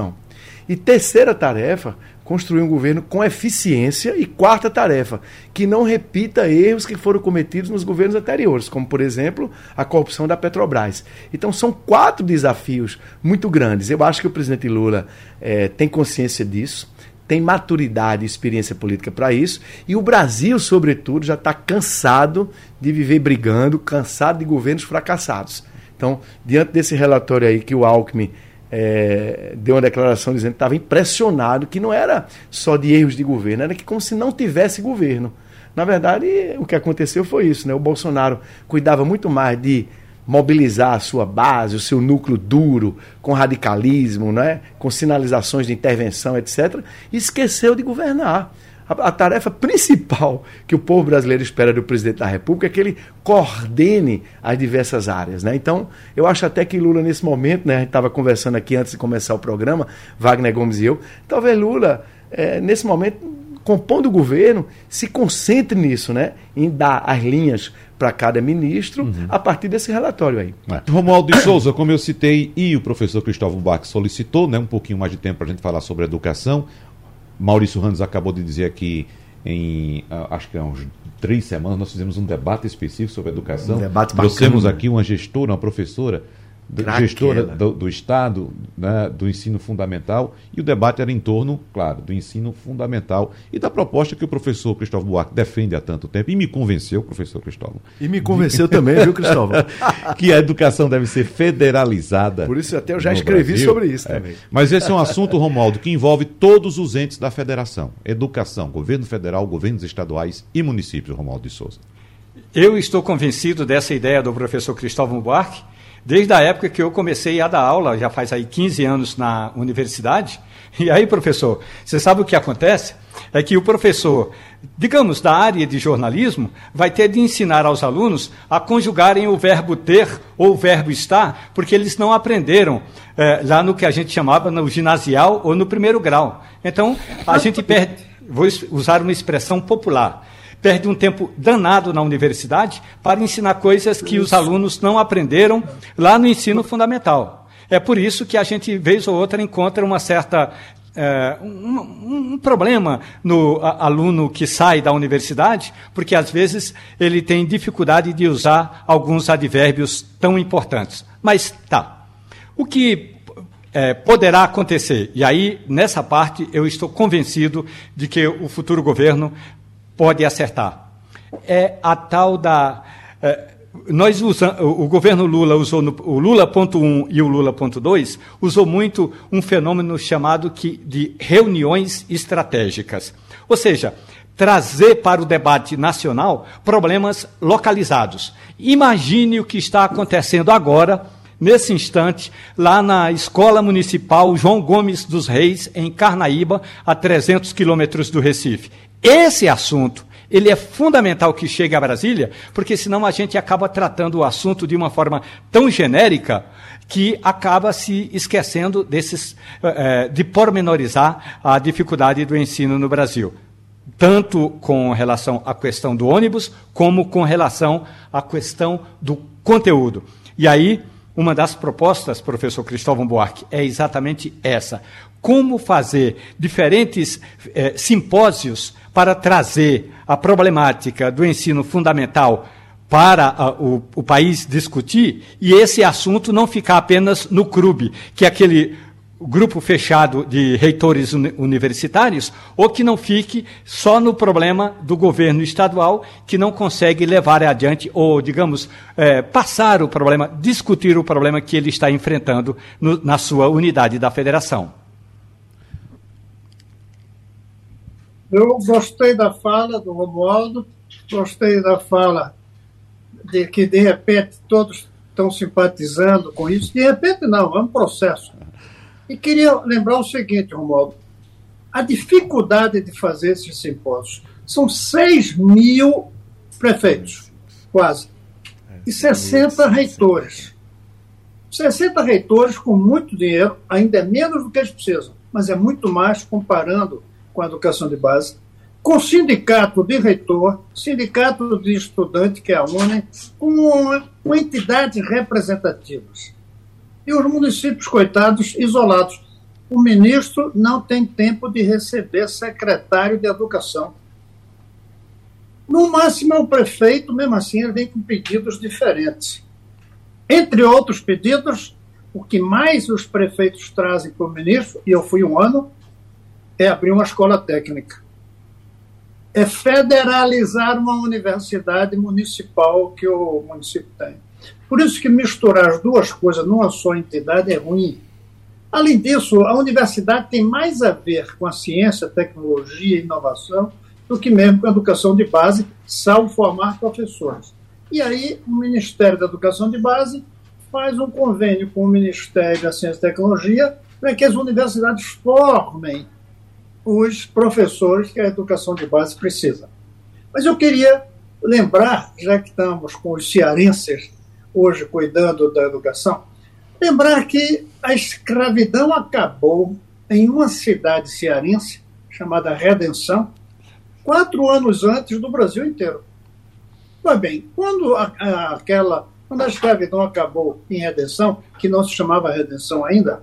E terceira tarefa, construir um governo com eficiência. E quarta tarefa, que não repita erros que foram cometidos nos governos anteriores, como, por exemplo, a corrupção da Petrobras. Então, são quatro desafios muito grandes. Eu acho que o presidente Lula é, tem consciência disso tem maturidade e experiência política para isso, e o Brasil, sobretudo, já está cansado de viver brigando, cansado de governos fracassados. Então, diante desse relatório aí que o Alckmin é, deu uma declaração dizendo que estava impressionado, que não era só de erros de governo, era que como se não tivesse governo. Na verdade, o que aconteceu foi isso, né? O Bolsonaro cuidava muito mais de mobilizar a sua base, o seu núcleo duro, com radicalismo, né? com sinalizações de intervenção, etc., e esqueceu de governar. A, a, tarefa principal que o povo brasileiro espera do presidente da República é que ele coordene as diversas áreas. Né? Então, eu acho até que Lula, nesse momento, né, a gente estava conversando aqui antes de começar o programa, Wagner Gomes e eu, talvez Lula, é, nesse momento, compondo o governo, se concentre nisso, né? em dar as linhas para cada ministro uhum. a partir desse relatório aí. É. Romualdo de Souza, como eu citei, e o professor Cristóvão Bach solicitou né, um pouquinho mais de tempo para a gente falar sobre educação. Maurício Randes acabou de dizer aqui em acho que há uns três semanas nós fizemos um debate específico sobre educação. Um debate bacana. Trouxemos aqui uma gestora, uma professora gestora do, do, Estado, né, do ensino fundamental, e o debate era em torno, claro, do ensino fundamental e da proposta que o professor Cristóvão Buarque defende há tanto tempo, e me convenceu, professor Cristóvão. E me convenceu de... também, viu, Cristóvão? que a educação deve ser federalizada. Por isso até eu já escrevi Brasil. sobre isso é. também. Mas esse é um assunto, Romualdo, que envolve todos os entes da federação: educação, governo federal, governos estaduais e municípios, Romualdo de Souza. Eu estou convencido dessa ideia do professor Cristóvão Buarque desde a época que eu comecei a dar aula, já faz aí 15 anos na universidade. E aí, professor, você sabe o que acontece? É que o professor, digamos, da área de jornalismo, vai ter de ensinar aos alunos a conjugarem o verbo ter ou o verbo estar, porque eles não aprenderam é, lá no que a gente chamava no ginasial ou no primeiro grau. Então, a gente perde, vou usar uma expressão popular, perde um tempo danado na universidade para ensinar coisas que os alunos não aprenderam lá no ensino fundamental. É por isso que a gente, vez ou outra, encontra uma certa é, um, um, problema no a, aluno que sai da universidade, porque às vezes ele tem dificuldade de usar alguns advérbios tão importantes. Mas tá. O que é, poderá acontecer, e aí nessa parte eu estou convencido de que o futuro governo pode acertar. É a tal da. É, nós o governo Lula usou no, o Lula.1 e o Lula.2 usou muito um fenômeno chamado que, de reuniões estratégicas. Ou seja, trazer para o debate nacional problemas localizados. Imagine o que está acontecendo agora, nesse instante, lá na Escola Municipal João Gomes dos Reis, em Carnaíba, a 300 quilômetros do Recife. Esse assunto, ele é fundamental que chegue a Brasília, porque senão a gente acaba tratando o assunto de uma forma tão genérica que acaba se esquecendo desses, eh, de pormenorizar a dificuldade do ensino no Brasil. Tanto com relação à questão do ônibus, como com relação à questão do conteúdo. E aí, uma das propostas, professor Cristóvão Buarque, é exatamente essa. Como fazer diferentes eh, simpósios para trazer a problemática do ensino fundamental para a, o, o, país discutir e esse assunto não ficar apenas no CRUB, que é aquele grupo fechado de reitores uni universitários, ou que não fique só no problema do governo estadual, que não consegue levar adiante, ou, digamos, é, passar o problema, discutir o problema que ele está enfrentando no, na sua unidade da federação. Eu gostei da fala do Romualdo, gostei da fala de que, de repente, todos estão simpatizando com isso. De repente, não, é um processo. E queria lembrar o seguinte, Romualdo: a dificuldade de fazer esses simpósios. São 6 mil prefeitos, quase, e 60 reitores. 60 reitores com muito dinheiro, ainda é menos do que eles precisam, mas é muito mais comparando com a educação de base, com sindicato de reitor, sindicato de estudante, que é a UNE, com, com entidades representativas. E os municípios, coitados, isolados. O ministro não tem tempo de receber secretário de educação. No máximo, é o prefeito, mesmo assim, ele vem com pedidos diferentes. Entre outros pedidos, o que mais os prefeitos trazem para o ministro, e eu fui um ano, é abrir uma escola técnica. É federalizar uma universidade municipal que o município tem. Por isso que misturar as duas coisas numa só entidade é ruim. Além disso, a universidade tem mais a ver com a ciência, tecnologia e inovação do que mesmo com a educação de base, salvo formar professores. E aí, o Ministério da Educação de Base faz um convênio com o Ministério da Ciência e Tecnologia para que as universidades formem os professores que a educação de base precisa. Mas eu queria lembrar, já que estamos com os cearenses hoje cuidando da educação, lembrar que a escravidão acabou em uma cidade cearense chamada Redenção, quatro anos antes do Brasil inteiro. Pois bem, quando a, a, aquela, quando a escravidão acabou em Redenção, que não se chamava Redenção ainda,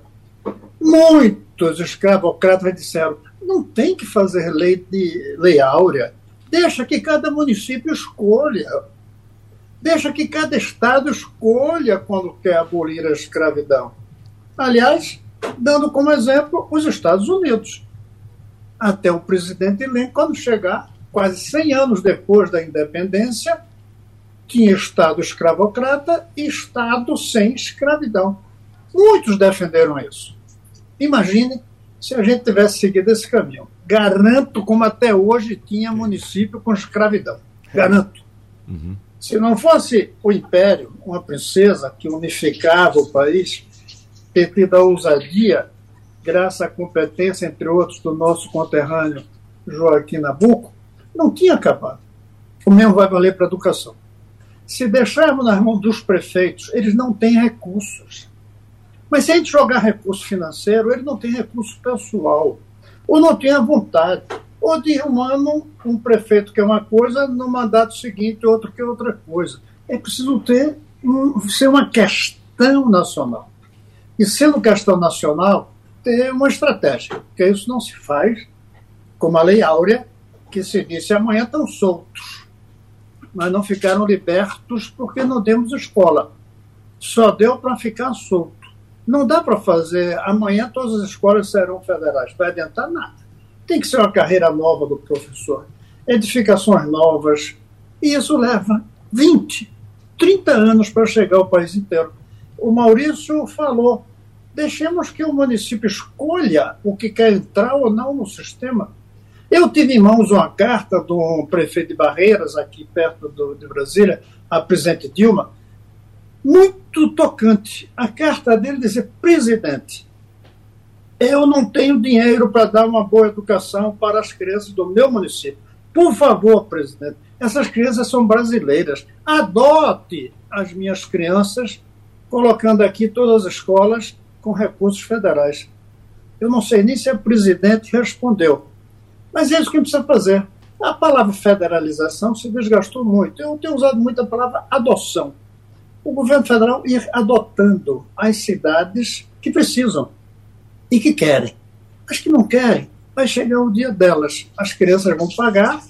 muitos escravocratas disseram: não tem que fazer lei de lei áurea. Deixa que cada município escolha. Deixa que cada Estado escolha quando quer abolir a escravidão. Aliás, dando como exemplo os Estados Unidos. Até o presidente Lincoln, quando chegar, quase 100 anos depois da independência, tinha Estado escravocrata e Estado sem escravidão. Muitos defenderam isso. Imagine se a gente tivesse seguido esse caminho. Garanto como até hoje tinha município com escravidão. Garanto. Uhum. Se não fosse o império, uma princesa que unificava o país, ter tido a ousadia, graças à competência, entre outros, do nosso conterrâneo Joaquim Nabuco, não tinha acabado. O mesmo vai valer para a educação. Se deixarmos nas mãos dos prefeitos, eles não têm recursos. Mas se a gente jogar recurso financeiro, eles não têm recurso pessoal. Ou não tem a vontade. Ou de um ano, um prefeito que é uma coisa, no mandato seguinte, outro que é outra coisa. É preciso ter um, ser uma questão nacional. E sendo questão nacional, ter uma estratégia, porque isso não se faz como a Lei Áurea, que se disse amanhã estão soltos, mas não ficaram libertos porque não demos escola. Só deu para ficar solto. Não dá para fazer amanhã todas as escolas serão federais, vai adiantar nada. Tem que ser uma carreira nova do professor, edificações novas, e isso leva 20, 30 anos para chegar ao país inteiro. O Maurício falou: deixemos que o município escolha o que quer entrar ou não no sistema. Eu tive em mãos uma carta do prefeito de Barreiras, aqui perto do, de Brasília, a presidente Dilma, muito tocante. A carta dele dizia: presidente, eu não tenho dinheiro para dar uma boa educação para as crianças do meu município. Por favor, presidente, essas crianças são brasileiras. Adote as minhas crianças, colocando aqui todas as escolas com recursos federais. Eu não sei nem se a presidente respondeu. Mas é isso que precisa fazer. A palavra federalização se desgastou muito. Eu tenho usado muito a palavra adoção. O governo federal ir adotando as cidades que precisam e que querem. As que não querem, vai chegar o dia delas. As crianças vão pagar,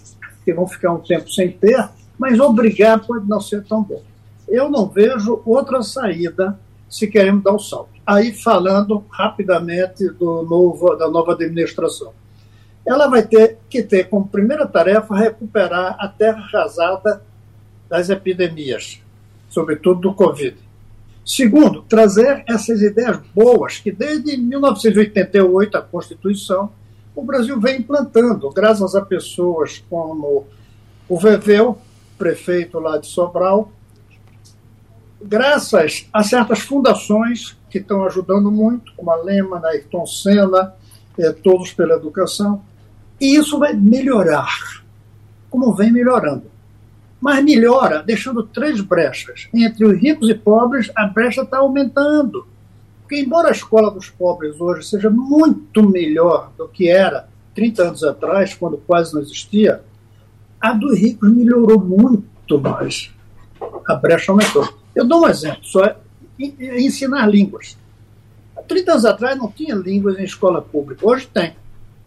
que vão ficar um tempo sem ter, mas obrigar pode não ser tão bom. Eu não vejo outra saída se queremos dar o um salto. Aí, falando rapidamente do novo, da nova administração. Ela vai ter que ter como primeira tarefa recuperar a terra arrasada das epidemias, sobretudo do Covid. Segundo, trazer essas ideias boas que desde 1988, a Constituição, o Brasil vem implantando, graças a pessoas como o Veveu, prefeito lá de Sobral, graças a certas fundações que estão ajudando muito, como a Lema, a Ayrton Senna, é, Todos pela Educação, e isso vai melhorar, como vem melhorando mas melhora, deixando três brechas. Entre os ricos e pobres, a brecha está aumentando. Porque, embora a escola dos pobres hoje seja muito melhor do que era 30 anos atrás, quando quase não existia, a dos ricos melhorou muito mais. A brecha aumentou. Eu dou um exemplo, só ensinar línguas. Há 30 anos atrás não tinha línguas em escola pública, hoje tem.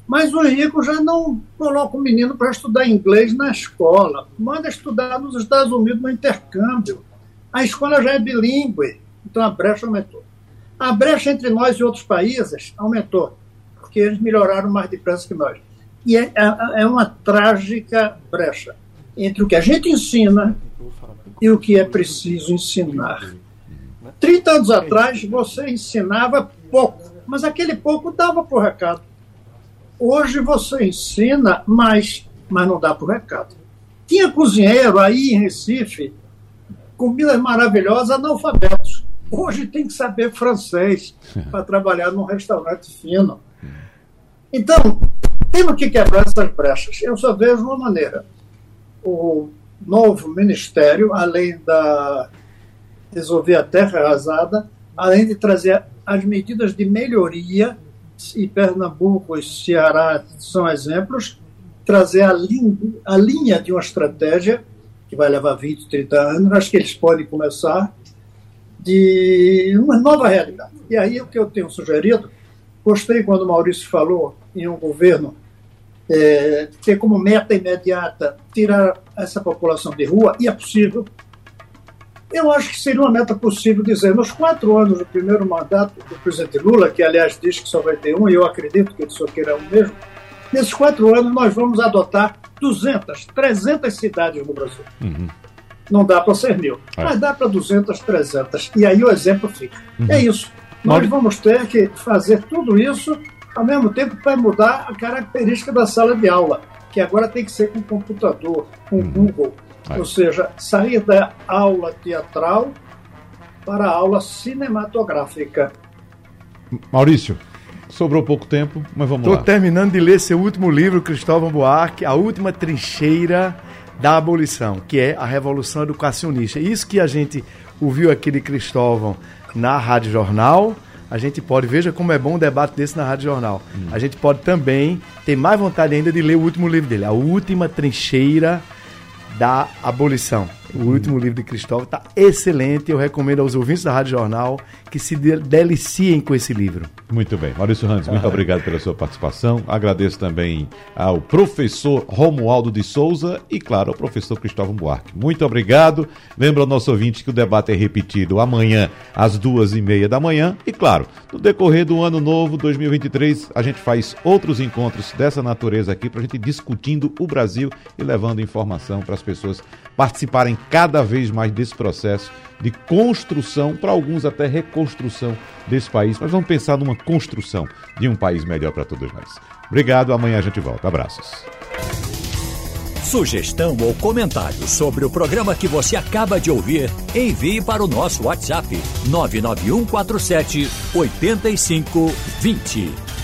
Mas os ricos já não colocam o menino para estudar inglês na escola, manda estudar nos Estados Unidos no intercâmbio. A escola já é bilíngue, então a brecha aumentou. A brecha entre nós e outros países aumentou, porque eles melhoraram mais depressa que nós. E é, é, é uma trágica brecha entre o que a gente ensina e o que é preciso ensinar. 30 anos atrás, você ensinava pouco, mas aquele pouco dava para o recado. Hoje você ensina mais, mas não dá para o recado. Tinha cozinheiro aí em Recife, comidas maravilhosas, analfabetos. Hoje tem que saber francês para trabalhar num restaurante fino. Então, temos que quebrar essas brechas. Eu só vejo uma maneira. O novo ministério, além da resolver a terra arrasada, além de trazer as medidas de melhoria e Pernambuco e Ceará são exemplos, trazer a, a linha de uma estratégia que vai levar 20, 30 anos, acho que eles podem começar de uma nova realidade. E aí o que eu tenho sugerido, gostei quando o Maurício falou em um governo é, ter como meta imediata tirar essa população de rua, e é possível, Eu acho que seria uma meta possível dizer, nos quatro anos do primeiro mandato do presidente Lula, que aliás diz que só vai ter um, e eu acredito que ele só queira um mesmo, nesses quatro anos nós vamos adotar 200, 300 cidades no Brasil. Uhum. Não dá para ser mil, é. mas dá para 200, 300. E aí o exemplo fica. Uhum. É isso. Nós mas... vamos ter que fazer tudo isso ao mesmo tempo para mudar a característica da sala de aula, que agora tem que ser com computador, com uhum. Google ou seja, sair da aula teatral para a aula cinematográfica. Maurício, sobrou pouco tempo, mas vamos Tô lá. Estou terminando de ler seu último livro, Cristóvão Buarque, A Última Trincheira da Abolição, que é a Revolução Educacionista. Isso que a gente ouviu aqui de Cristóvão na Rádio Jornal, a gente pode, veja como é bom um debate desse na Rádio Jornal. Hum. A gente pode também ter mais vontade ainda de ler o último livro dele, A Última Trincheira da abolição. O último livro de Cristóvão está excelente. Eu recomendo aos ouvintes da Rádio Jornal que se deliciem com esse livro. Muito bem. Maurício Randes, muito obrigado pela sua participação. Agradeço também ao professor Romualdo de Souza e, claro, ao professor Cristóvão Buarque. Muito obrigado. Lembra ao nosso ouvinte que o debate é repetido amanhã às duas e meia da manhã. E, claro, no decorrer do ano novo 2023, a gente faz outros encontros dessa natureza aqui para a gente discutindo o Brasil e levando informação para as pessoas participarem cada vez mais desse processo de construção, para alguns até reconstrução desse país. Mas vamos pensar numa construção de um país melhor para todos nós. Obrigado, amanhã a gente volta. Abraços. Sugestão ou comentário sobre o programa que você acaba de ouvir, envie para o nosso WhatsApp 99147 8520.